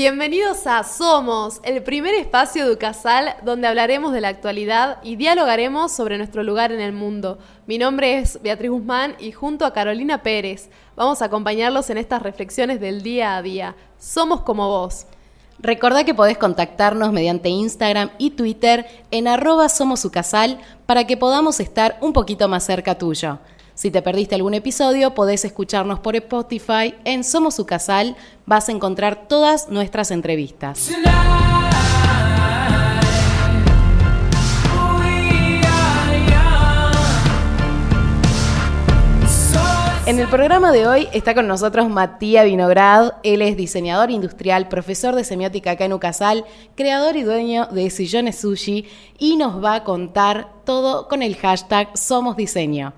Bienvenidos a Somos, el primer espacio de Ucasal donde hablaremos de la actualidad y dialogaremos sobre nuestro lugar en el mundo. Mi nombre es Beatriz Guzmán y junto a Carolina Pérez vamos a acompañarlos en estas reflexiones del día a día. Somos como vos. Recordá que podés contactarnos mediante Instagram y Twitter en arroba somosucasal para que podamos estar un poquito más cerca tuyo. Si te perdiste algún episodio, podés escucharnos por Spotify. En Somos Su Casal vas a encontrar todas nuestras entrevistas. En el programa de hoy está con nosotros Matías Vinograd. Él es diseñador industrial, profesor de semiótica acá en Ucasal, creador y dueño de Sillones Sushi y nos va a contar todo con el hashtag Somos Diseño.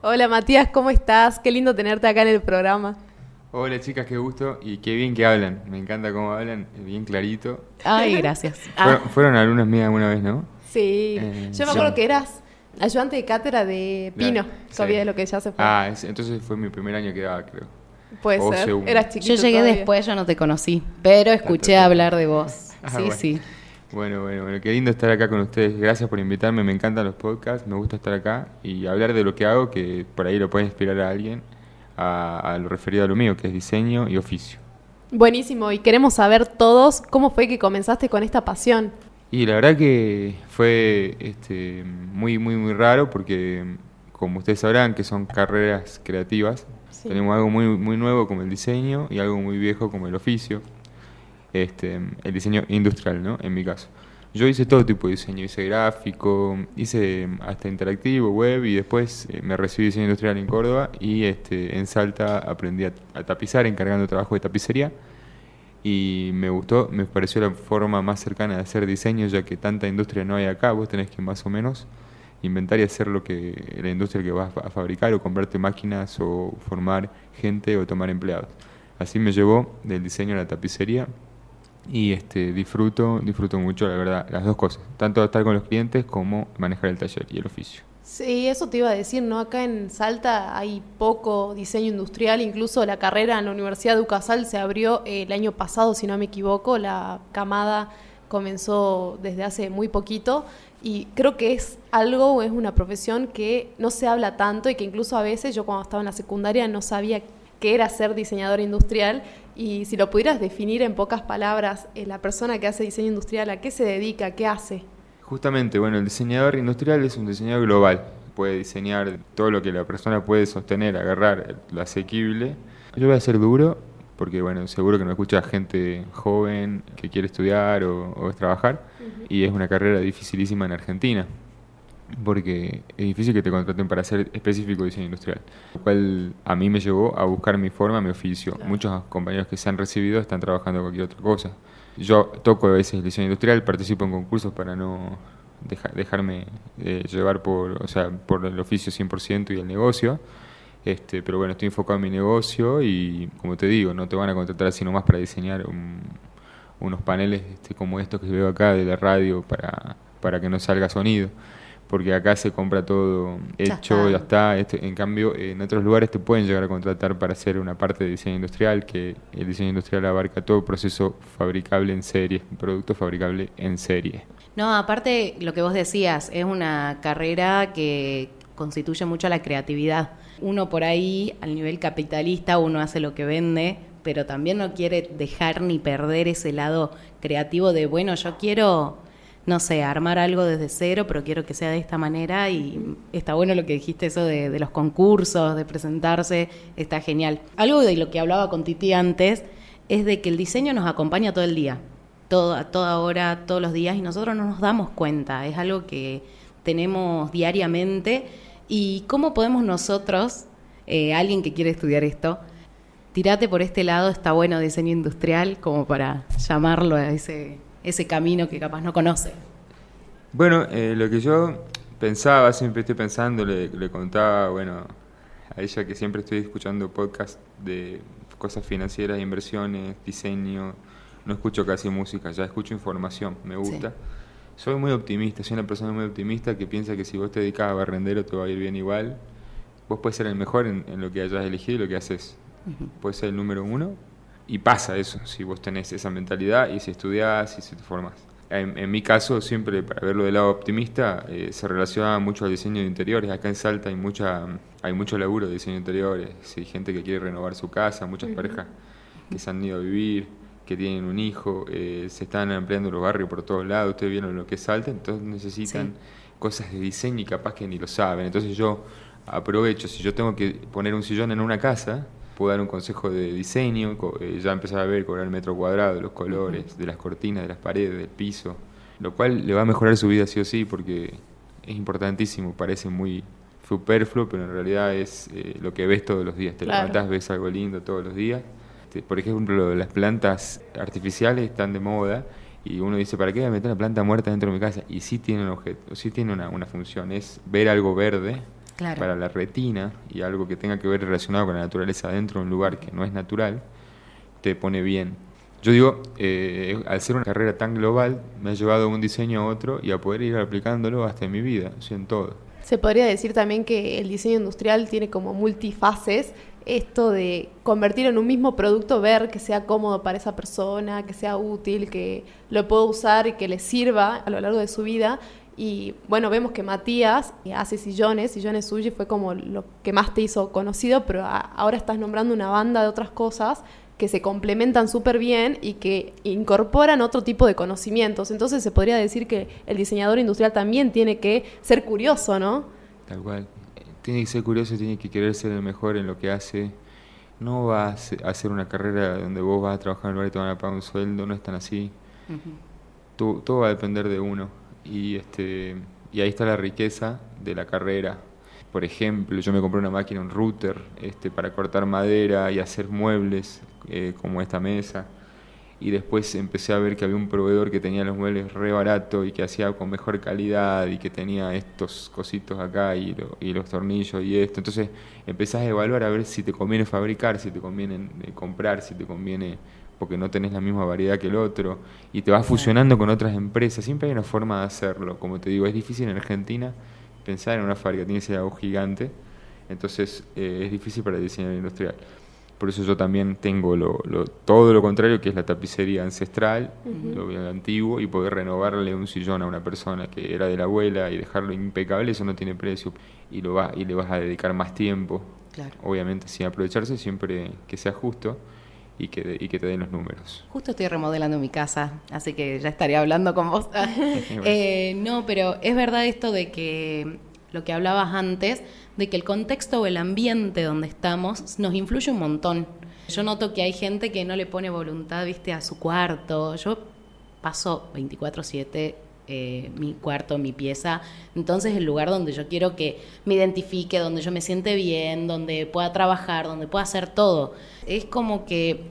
Hola Matías, ¿cómo estás? Qué lindo tenerte acá en el programa. Hola chicas, qué gusto y qué bien que hablan. Me encanta cómo hablan, bien clarito. Ay, gracias. Fueron, ah. fueron alumnas mías alguna vez, ¿no? Sí, eh, yo me acuerdo que eras ayudante de cátedra de Pino, todavía de lo que ya se fue. Ah, entonces fue mi primer año que daba, creo. Puede ser, eras chiquito Yo llegué después, yo no te conocí, pero escuché hablar de vos. Ah, sí, sí. Bueno, bueno, bueno, qué lindo estar acá con ustedes. Gracias por invitarme, me encantan los podcasts, me gusta estar acá y hablar de lo que hago, que por ahí lo puede inspirar a alguien a, lo referido a lo mío, que es diseño y oficio. Buenísimo, y queremos saber todos cómo fue que comenzaste con esta pasión. Y la verdad que fue este, muy, muy, muy raro porque, como ustedes sabrán, que son carreras creativas, tenemos algo muy, muy nuevo como el diseño y algo muy viejo como el oficio este, el diseño industrial, ¿no? En mi caso. Yo hice todo tipo de diseño, hice gráfico, hice hasta interactivo, web y después eh, me recibí diseño industrial en Córdoba y este, en Salta aprendí a, tapizar encargando trabajo de tapicería y me gustó, me pareció la forma más cercana de hacer diseño ya que tanta industria no hay acá, vos tenés que más o menos inventar y hacer lo que la industria que vas a fabricar o comprarte máquinas o formar gente o tomar empleados. Así me llevó del diseño a la tapicería y este, disfruto, disfruto mucho, la verdad, las dos cosas, tanto estar con los clientes como manejar el taller y el oficio. Sí, eso te iba a decir, ¿no? Acá en Salta hay poco diseño industrial, incluso la carrera en la Universidad de Ucasal se abrió el año pasado, si no me equivoco, la camada comenzó desde hace muy poquito y creo que es algo, es una profesión que no se habla tanto y que incluso a veces yo cuando estaba en la secundaria no sabía qué era ser diseñador industrial y si lo pudieras definir en pocas palabras, eh, la persona que hace diseño industrial, ¿a qué se dedica? ¿Qué hace? Justamente, bueno, el diseñador industrial es un diseñador global. Puede diseñar todo lo que la persona puede sostener, agarrar, lo asequible. Yo voy a ser duro, porque bueno, seguro que no escucha gente joven que quiere estudiar o, trabajar, y es una carrera dificilísima en Argentina porque es difícil que te contraten para hacer específico diseño industrial, lo cual a mí me llevó a buscar mi forma, mi oficio. Muchos compañeros que se han recibido están trabajando en cualquier otra cosa. Yo toco a veces el diseño industrial, participo en concursos para no dejarme eh, llevar por, o sea, por el oficio 100% y el negocio. Este, pero bueno, estoy enfocado en mi negocio y como te digo, no te van a contratar sino más para diseñar unos paneles este, como estos que veo acá de la radio para, para que no salga sonido porque acá se compra todo hecho, ya está. Este, en cambio, en otros lugares te pueden llegar a contratar para hacer una parte de diseño industrial, que el diseño industrial abarca todo proceso fabricable en serie, un producto fabricable en serie. No, aparte, lo que vos decías, es una carrera que constituye mucho la creatividad. Uno por ahí, al nivel capitalista, uno hace lo que vende, pero también no quiere dejar ni perder ese lado creativo de, bueno, yo quiero no sé, armar algo desde cero, pero quiero que sea de esta manera y está bueno lo que dijiste, eso de, los concursos, de presentarse, está genial. Algo de lo que hablaba con Titi antes es de que el diseño nos acompaña todo el día, a toda hora, todos los días y nosotros no nos damos cuenta, es algo que tenemos diariamente y cómo podemos nosotros, eh, alguien que quiere estudiar esto, tirate por este lado, está bueno diseño industrial como para llamarlo a ese ese camino que capaz no conoce? Bueno, eh, lo que yo pensaba, siempre estoy pensando, le, le contaba, bueno, a ella que siempre estoy escuchando podcasts de cosas financieras, inversiones, diseño, no escucho casi música, ya escucho información, me gusta. Soy muy optimista, soy una persona muy optimista que piensa que si vos te dedicas a barrendero te va a ir bien igual. Vos puedes ser el mejor en, lo que hayas elegido y lo que haces. Puedes ser el número uno y pasa eso, si vos tenés esa mentalidad y si estudiás y si te formas. En, mi caso, siempre para verlo del lado optimista, eh, se relaciona mucho al diseño de interiores. Acá en Salta hay mucha hay mucho laburo de diseño de interiores. Hay gente que quiere renovar su casa, muchas parejas que se han ido a vivir, que tienen un hijo, eh, se están ampliando los barrios por todos lados. Ustedes vieron lo que es Salta, entonces necesitan cosas de diseño y capaz que ni lo saben. Entonces yo aprovecho, si yo tengo que poner un sillón en una casa, puedo dar un consejo de diseño, eh, ya empezar a ver, cobrar el metro cuadrado, los colores, de las cortinas, de las paredes, del piso, lo cual le va a mejorar su vida sí o sí, porque es importantísimo, parece muy superfluo, pero en realidad es eh, lo que ves todos los días. Te levantas, ves algo lindo todos los días. Por ejemplo, las plantas artificiales están de moda y uno dice, ¿para qué voy a meter una planta muerta dentro de mi casa? Y sí tiene un objeto, sí tiene una, una función, es ver algo verde para la retina y algo que tenga que ver relacionado con la naturaleza dentro de un lugar que no es natural, te pone bien. Yo digo, eh, al ser una carrera tan global, me ha llevado de un diseño a otro y a poder ir aplicándolo hasta en mi vida, o en todo. Se podría decir también que el diseño industrial tiene como multifaces, esto de convertir en un mismo producto, ver que sea cómodo para esa persona, que sea útil, que lo pueda usar y que le sirva a lo largo de su vida, y bueno, vemos que Matías hace sillones, sillones Suji fue como lo que más te hizo conocido, pero ahora estás nombrando una banda de otras cosas que se complementan súper bien y que incorporan otro tipo de conocimientos. Entonces se podría decir que el diseñador industrial también tiene que ser curioso, ¿no? Tal cual. Tiene que ser curioso, tiene que querer ser el mejor en lo que hace. No va a hacer una carrera donde vos vas a trabajar en un lugar y te van a pagar un sueldo, no es tan así. todo va a depender de uno y, este, y ahí está la riqueza de la carrera. Por ejemplo, yo me compré una máquina, un router, este, para cortar madera y hacer muebles eh, como esta mesa. Y después empecé a ver que había un proveedor que tenía los muebles re barato y que hacía con mejor calidad y que tenía estos cositos acá y, y los tornillos y esto. Entonces empezás a evaluar a ver si te conviene fabricar, si te conviene eh, comprar, si te conviene porque no tenés la misma variedad que el otro, y te vas fusionando con otras empresas. Siempre hay una forma de hacerlo. Como te digo, es difícil en Argentina pensar en una fábrica, tiene que ser algo gigante, entonces eh, es difícil para el diseñador industrial. Por eso yo también tengo lo, todo lo contrario, que es la tapicería ancestral, lo antiguo, y poder renovarle un sillón a una persona que era de la abuela y dejarlo impecable, eso no tiene precio. Y, lo va, y le vas a dedicar más tiempo. Obviamente sin aprovecharse, siempre que sea justo y que, y que te den los números. Justo estoy remodelando mi casa, así que ya estaría hablando con vos. Eh, no, pero es verdad esto de que lo que hablabas antes, de que el contexto o el ambiente donde estamos nos influye un montón. Yo noto que hay gente que no le pone voluntad, viste, a su cuarto. Yo paso 24/7 eh, mi cuarto, mi pieza. Entonces el lugar donde yo quiero que me identifique, donde yo me siente bien, donde pueda trabajar, donde pueda hacer todo. Es como que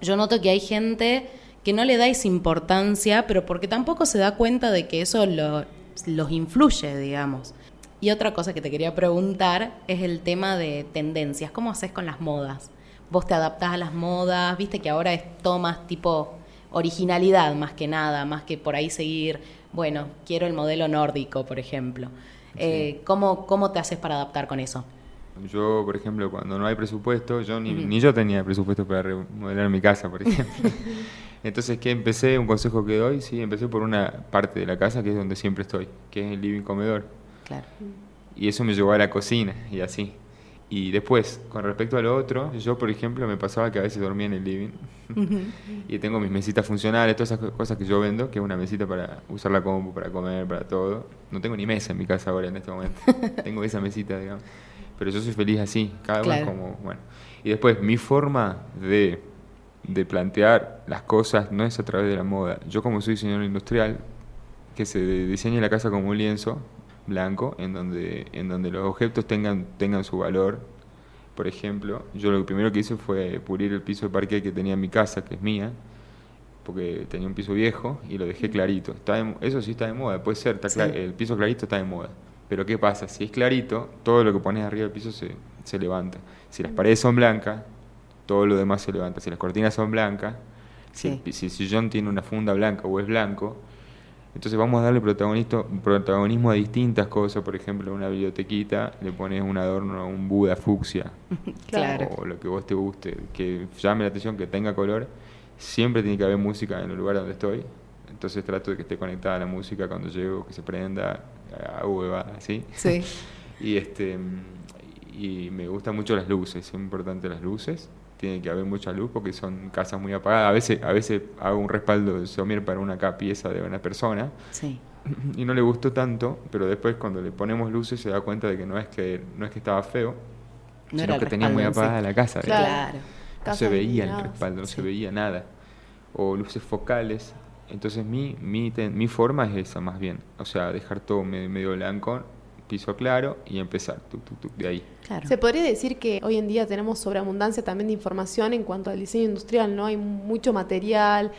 yo noto que hay gente que no le dais importancia, pero porque tampoco se da cuenta de que eso los influye, digamos. Y otra cosa que te quería preguntar es el tema de tendencias. ¿Cómo haces con las modas? ¿Vos te adaptás a las modas? ¿Viste que ahora es todo más tipo originalidad más que nada, más que por ahí seguir bueno, quiero el modelo nórdico, por ejemplo. Eh, ¿cómo, ¿Cómo te haces para adaptar con eso? Yo, por ejemplo, cuando no hay presupuesto, yo ni, ni yo tenía presupuesto para remodelar mi casa, por ejemplo. Entonces, ¿qué empecé? Un consejo que doy, sí, empecé por una parte de la casa que es donde siempre estoy, que es el living comedor. Claro. Y eso me llevó a la cocina y así. Y después, con respecto a lo otro, yo, por ejemplo, me pasaba que a veces dormía en el living. y tengo mis mesitas funcionales, todas esas cosas que yo vendo, que es una mesita para usar la compu, para comer, para todo. No tengo ni mesa en mi casa ahora en este momento. tengo esa mesita, digamos. Pero yo soy feliz así, cada uno como, bueno. Y después, mi forma de, de plantear las cosas no es a través de la moda. Yo como soy diseñador industrial, que se diseña la casa como un lienzo, blanco en donde, en donde los objetos tengan, tengan su valor. Por ejemplo, yo lo primero que hice fue pulir el piso de parque que tenía en mi casa, que es mía, porque tenía un piso viejo y lo dejé clarito. Está eso sí está de moda, puede ser, está el piso clarito está de moda. Pero ¿qué pasa? Si es clarito, todo lo que pones arriba del piso se, se levanta. Si las paredes son blancas, todo lo demás se levanta. Si las cortinas son blancas, si, el, si el sillón tiene una funda blanca o es blanco, entonces vamos a darle protagonista- protagonismo a distintas cosas. Por ejemplo, en una bibliotequita le pones un adorno, un Buda fucsia, Claro. o lo que vos te guste, que llame la atención, que tenga color. Siempre tiene que haber música en el lugar donde estoy. Entonces trato de que esté conectada la música cuando llego, que se prenda, hago huevada, ¿sí? Sí. Y este y me gustan mucho las luces, son importantes las luces. Tiene que haber mucha luz porque son casas muy apagadas. A veces, a veces hago un respaldo de somier para una pieza de una persona Sí. y no le gustó tanto, pero después cuando le ponemos luces se da cuenta de que no es que no es que estaba feo, No sino que tenía muy sí. apagada la casa. Claro. Claro. No se veía el respaldo, no se veía nada. O luces focales. Entonces mi, mi, ten- mi forma es esa más bien. O sea, dejar todo me- medio blanco, piso claro y empezar tuc, tuc, tuc, de ahí. Claro. Se podría decir que hoy en día tenemos sobreabundancia también de información en cuanto al diseño industrial, ¿no? Hay mucho material,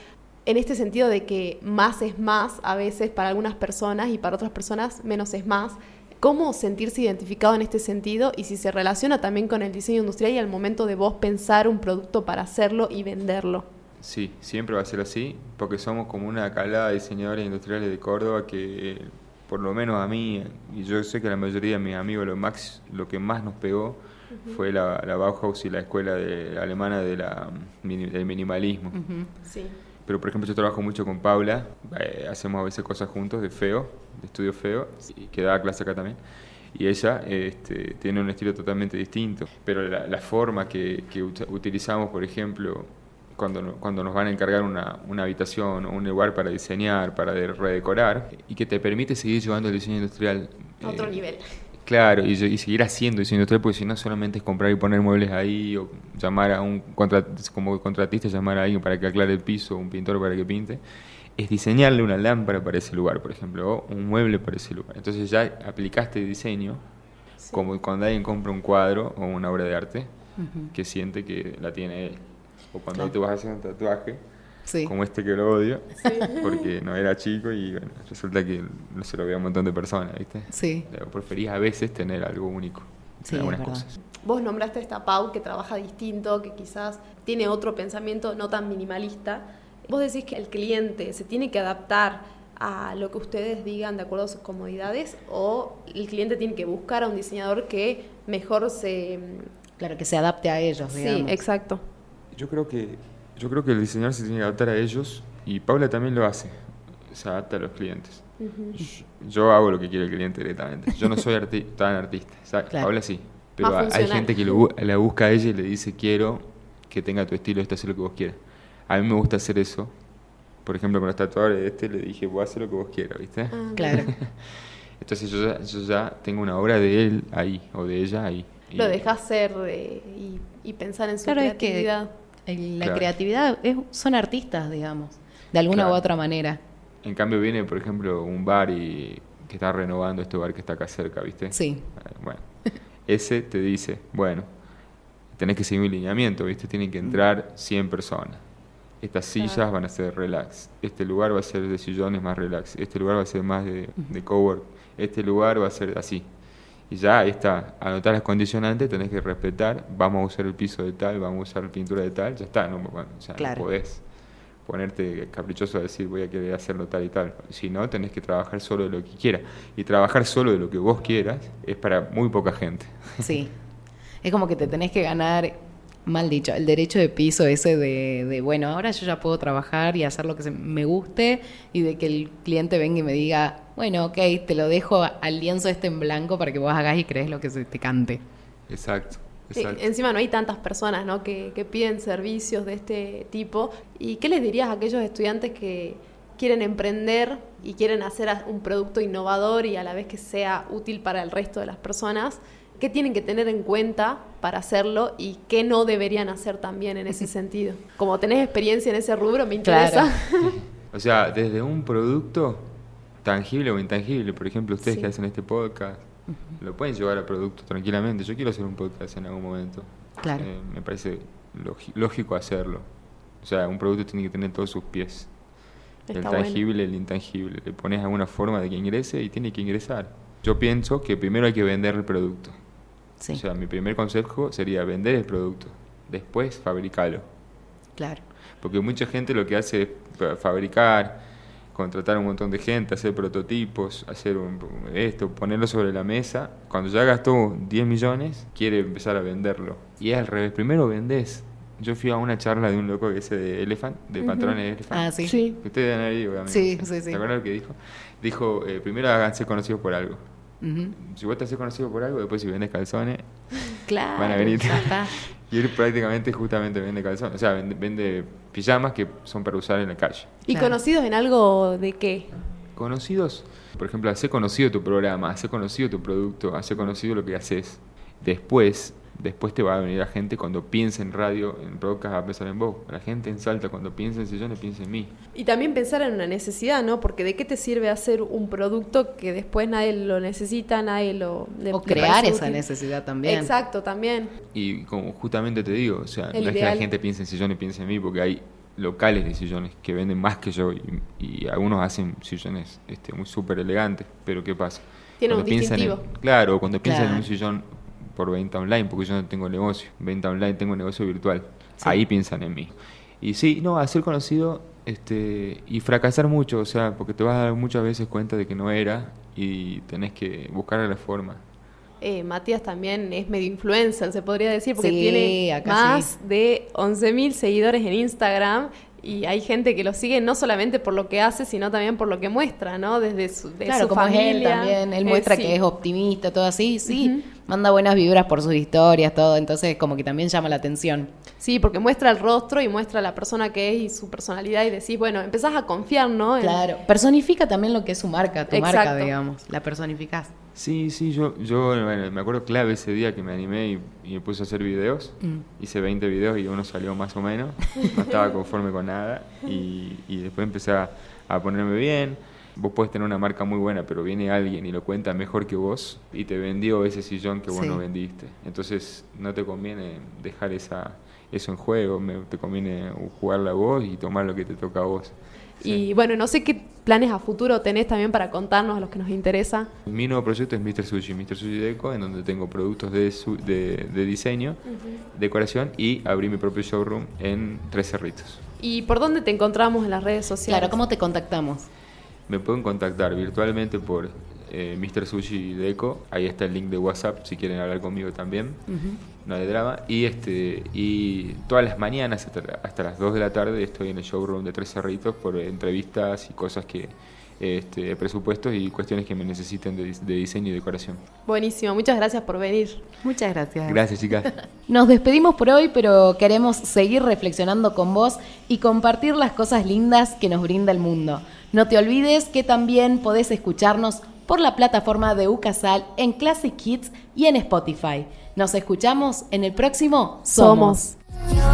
en este sentido de que más es más a veces para algunas personas y para otras personas menos es más. ¿Cómo sentirse identificado en este sentido y si se relaciona también con el diseño industrial y al momento de vos pensar un producto para hacerlo y venderlo? Sí, siempre va a ser así, porque somos como una calada de diseñadores industriales de Córdoba que, por lo menos a mí, y yo sé que a la mayoría de mis amigos lo, max, lo que más nos pegó fue la, la Bauhaus y la escuela de- alemana de la, del minimalismo. Sí. Pero por ejemplo yo trabajo mucho con Paula, eh, hacemos a veces cosas juntos de feo, de estudio feo, y que da clase acá también. Y ella este, tiene un estilo totalmente distinto. Pero la, la forma que, que ut- utilizamos, por ejemplo, cuando, cuando nos van a encargar una, una habitación o un lugar para diseñar, para de- redecorar, y que te permite seguir llevando el diseño industrial A otro eh, nivel. Claro, y, y seguir haciendo diseño industrial, porque si no solamente es comprar y poner muebles ahí, o llamar a un como contratista, llamar a alguien para que aclare el piso, un pintor para que pinte, es diseñarle una lámpara para ese lugar, por ejemplo, o un mueble para ese lugar. Entonces ya aplicaste diseño, como cuando alguien compra un cuadro o una obra de arte, que siente que la tiene él. O cuando Claro. tú vas a hacer un tatuaje, Sí. como este que lo odio, porque no era chico y bueno, resulta que no se lo ve a un montón de personas, ¿viste? Sí. Pero Preferís a veces tener algo único Sí, algunas verdad. cosas. Vos nombraste a esta Pau que trabaja distinto, que quizás tiene otro pensamiento no tan minimalista. Vos decís que el cliente se tiene que adaptar a lo que ustedes digan de acuerdo a sus comodidades o el cliente tiene que buscar a un diseñador que mejor se... Claro, que se adapte a ellos, Sí, digamos. exacto. Yo creo que yo creo que el diseñador se tiene que adaptar a ellos y Paula también lo hace. Se adapta a los clientes. Yo- Yo hago lo que quiere el cliente directamente. Yo no soy arti- tan artista. Paula sí. Pero hay gente que lo la busca a ella y le dice quiero que tenga tu estilo, esto hace lo que vos quieras. A mí me gusta hacer eso. Por ejemplo, con los tatuadores de este le dije, voy a hacer lo que vos quieras, ¿viste? Ah, Claro. Entonces yo ya, yo ya tengo una obra de él ahí, o de ella ahí. Lo dejas ser eh, y, y pensar en su Claro, es que creatividad. El- la Claro. creatividad es- son artistas, digamos, de alguna Claro. u otra manera. En cambio viene, por ejemplo, un bar y que está renovando este bar que está acá cerca, ¿viste? Sí. Eh, Bueno, ese te dice, bueno, tenés que seguir un lineamiento, ¿viste? Tienen que entrar 100 personas. Estas sillas Claro. van a ser relax. Este lugar va a ser de sillones más relax. Este lugar va a ser más de, de cowork. Este lugar va a ser así. Y ya ahí está. Anotar las condicionantes, tenés que respetar. Vamos a usar el piso de tal, vamos a usar pintura de tal. Ya está. No, bueno, sea, Claro. no podés ponerte caprichoso a decir voy a querer hacerlo tal y tal. Si no, tenés que trabajar solo de lo que quieras. Y trabajar solo de lo que vos quieras es para muy poca gente. Sí. Es como que te tenés que ganar, mal dicho, el derecho de piso ese de, de, bueno, ahora yo ya puedo trabajar y hacer lo que se- me guste y de que el cliente venga y me diga, bueno, ok, te lo dejo al lienzo este en blanco para que vos hagas y crees lo que se te cante. Exacto. Sí, exacto. encima no hay tantas personas ¿no? que, que piden servicios de este tipo. ¿Y qué les dirías a aquellos estudiantes que quieren emprender y quieren hacer un producto innovador y a la vez que sea útil para el resto de las personas? ¿Qué tienen que tener en cuenta para hacerlo y qué no deberían hacer también en ese sentido? Como tenés experiencia en ese rubro, me interesa. Claro. O sea, desde un producto tangible o intangible, por ejemplo, ustedes Sí. que hacen este podcast, lo pueden llevar a producto tranquilamente. Yo quiero hacer un podcast en algún momento. Claro. Eh, me parece lógi- lógico hacerlo. O sea, un producto tiene que tener todos sus pies. el Está bueno. tangible, el intangible. Le pones alguna forma de que ingrese y tiene que ingresar. Yo pienso que primero hay que vender el producto. Sí, O sea, mi primer consejo sería vender el producto, después fabricarlo. claro. Porque mucha gente lo que hace es fa- fabricar, contratar un montón de gente, hacer prototipos, hacer un- esto, ponerlo sobre la mesa. Cuando ya gastó 10 millones, quiere empezar a venderlo. Y es al revés, primero vendés. Yo fui a una charla de un loco que ese de Elephant, de pantalones de Elephant. Ah, sí. Sí. Ustedes ido, obviamente. Sí, sí, sí. ¿Te acuerdas lo que dijo? Dijo, eh, primero háganse conocidos por algo. Si vos te haces conocido por algo, después si vendes calzones, Claro. Van a venir. y él prácticamente justamente vende calzones. O sea, vende, vende pijamas que son para usar en la calle. ¿Y Claro. conocidos en algo de qué? Conocidos, por ejemplo, hace conocido tu programa, hace conocido tu producto, hace conocido lo que haces. Después, después te va a venir la gente cuando piensa en radio, en podcast, va a pensar en vos. La gente en Salta cuando piensa en sillones piensa en mí. Y también pensar en una necesidad, ¿no? Porque ¿de qué te sirve hacer un producto que después nadie lo necesita, nadie lo... O crear esa útil? necesidad también. Exacto, también. Y como justamente te digo, o sea, El no es que la gente piense en sillones, piense en mí, porque hay locales de sillones que venden más que yo y, y algunos hacen sillones este, muy súper elegantes, pero ¿qué pasa? Tiene Cuando un en- distintivo. claro, cuando piensan en un sillón por venta online, porque yo no tengo negocio, venta online tengo negocio virtual, Sí. ahí piensan en mí. Y sí, no, hacer conocido este, y fracasar mucho, o sea, porque te vas a dar muchas veces cuenta de que no era y tenés que buscar la forma. Eh, Matías también es medio influencer, se podría decir, porque Sí, tiene más sí. de 11.000 seguidores en Instagram y hay gente que lo sigue no solamente por lo que hace, sino también por lo que muestra, ¿no? Desde su, de Claro, su como es él familia. también, él Eh, muestra sí. que es optimista, todo así, sí. Manda buenas vibras por sus historias, todo, entonces como que también llama la atención. Sí, porque muestra el rostro y muestra la persona que es y su personalidad y decís, bueno, empezás a confiar, ¿no? En- Claro, personifica también lo que es su marca, tu marca, digamos, la personificás. Sí, sí, yo, yo bueno, me acuerdo clave ese día que me animé y, y me puse a hacer videos. Mm. Hice 20 videos y uno salió más o menos. No estaba conforme con nada. Y, y después empecé a, a ponerme bien. Vos podés tener una marca muy buena, pero viene alguien y lo cuenta mejor que vos y te vendió ese sillón que vos Sí. no vendiste. Entonces no te conviene dejar esa, eso en juego, me- te conviene jugarla a vos y tomar lo que te toca a vos. Y bueno, no sé qué planes a futuro tenés también para contarnos a los que nos interesa. Mi nuevo proyecto es Mr. Sushi, Mr. Sushi Deco, en donde tengo productos de, su- de, de diseño, decoración y abrí mi propio showroom en Tres Cerritos. ¿Y por dónde te encontramos en las redes sociales? Claro, ¿cómo te contactamos? Me pueden contactar virtualmente por eh, Mr. Sushi Deco, ahí está el link de WhatsApp si quieren hablar conmigo también, no hay drama. Y, este, y todas las mañanas hasta, hasta las 2 de la tarde estoy en el showroom de Tres Cerritos por entrevistas y cosas que, este, presupuestos y cuestiones que me necesiten de, de diseño y decoración. Buenísimo, muchas gracias por venir. Muchas gracias. Gracias chicas. Nos despedimos por hoy, pero queremos seguir reflexionando con vos y compartir las cosas lindas que nos brinda el mundo. No te olvides que también podés escucharnos por la plataforma de Ucasal en Classic Kids y en Spotify. Nos escuchamos en el próximo Somos. Somos.